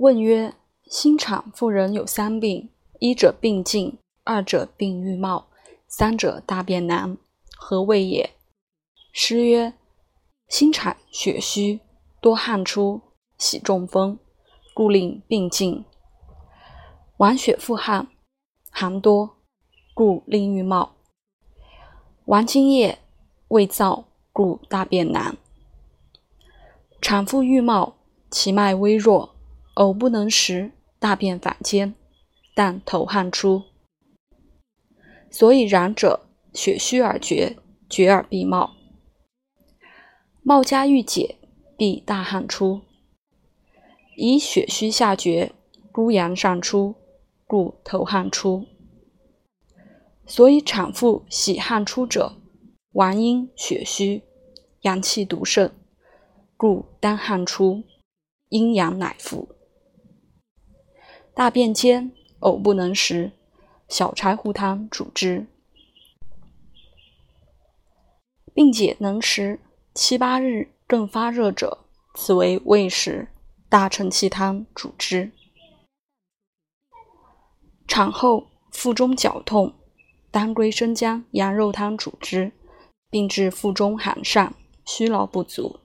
问曰：新产妇人有三病，一者病尽，二者病欲冒，三者大便难，何谓也？师曰：新产血虚，多汗出，喜中风，故令病尽。亡血复汗，寒多，故令欲冒。亡精液，胃燥，故大便难。产妇欲冒，其脉微弱，呕不能食，大便反坚，但头汗出。所以然者，血虚而绝，绝而必冒。冒加欲解，必大汗出。以血虚下绝，孤阳上出，故头汗出。所以产妇喜汗出者，亡因血虚，阳气独盛。故当汗出，阴阳乃复。大便坚，呕不能食，小柴胡汤主之。病解能食，七八日更发热者，此为胃实。大承气汤主之。产后腹中绞痛，当归生姜羊肉汤主之，并治腹中寒疝，虚劳不足。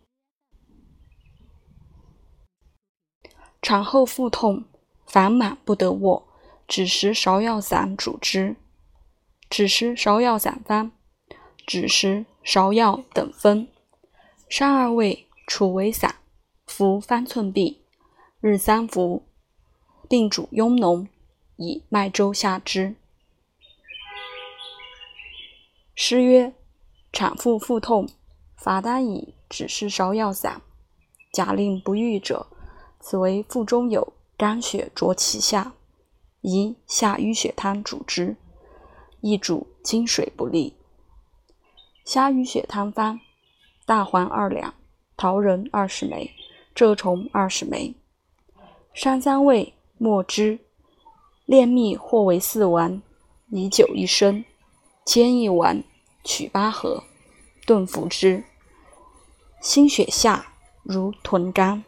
产后腹痛，烦满不得卧，只食芍药散主之。只食芍药散方：只食、芍药等分，三二味，处为散，服方寸匕，日三服，并煮痈脓，以麦粥下之。诗曰：产妇腹痛，法当以枳实芍药散，假令不愈者。此为腹中有肝血浊其下，宜下淤血汤主之，亦主金水不利。下淤血汤方：大黄二两，桃仁二十枚，蛰虫二十枚，山三味，墨汁，炼蜜或为四丸，以酒一升，煎一丸，取八合，炖服之。心血下如豚肝。